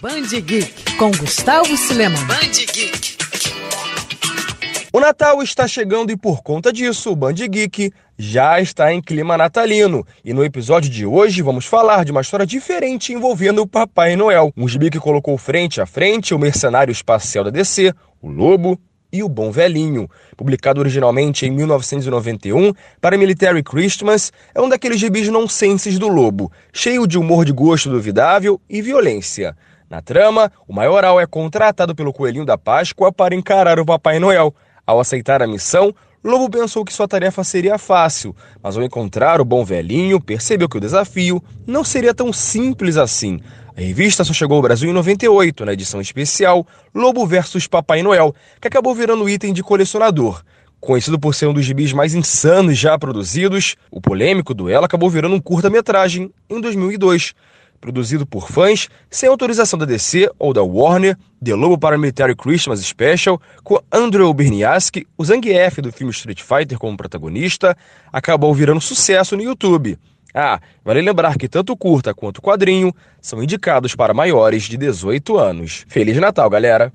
Band Geek com Gustavo Silema. Band Geek. O Natal está chegando e por conta disso, o Band Geek já está em clima natalino. E no episódio de hoje vamos falar de uma história diferente envolvendo o Papai Noel. Um gibi que colocou frente a frente o mercenário espacial da DC, o Lobo e o Bom Velhinho. Publicado originalmente em 1991 para Military Christmas, é um daqueles gibis nonsenses do Lobo, cheio de humor de gosto duvidável e violência. Na trama, o maioral é contratado pelo Coelhinho da Páscoa para encarar o Papai Noel. Ao aceitar a missão, Lobo pensou que sua tarefa seria fácil, mas ao encontrar o bom velhinho, percebeu que o desafio não seria tão simples assim. A revista só chegou ao Brasil em 98, na edição especial Lobo vs Papai Noel, que acabou virando item de colecionador. Conhecido por ser um dos gibis mais insanos já produzidos, o polêmico duelo acabou virando um curta-metragem em 2002 produzido por fãs, sem autorização da DC ou da Warner, The Lobo Paramilitary Christmas Special, com Andrew Berniaski, o Zangief do filme Street Fighter como protagonista, acabou virando sucesso no YouTube. Ah, vale lembrar que tanto o curta quanto o quadrinho são indicados para maiores de 18 anos. Feliz Natal, galera!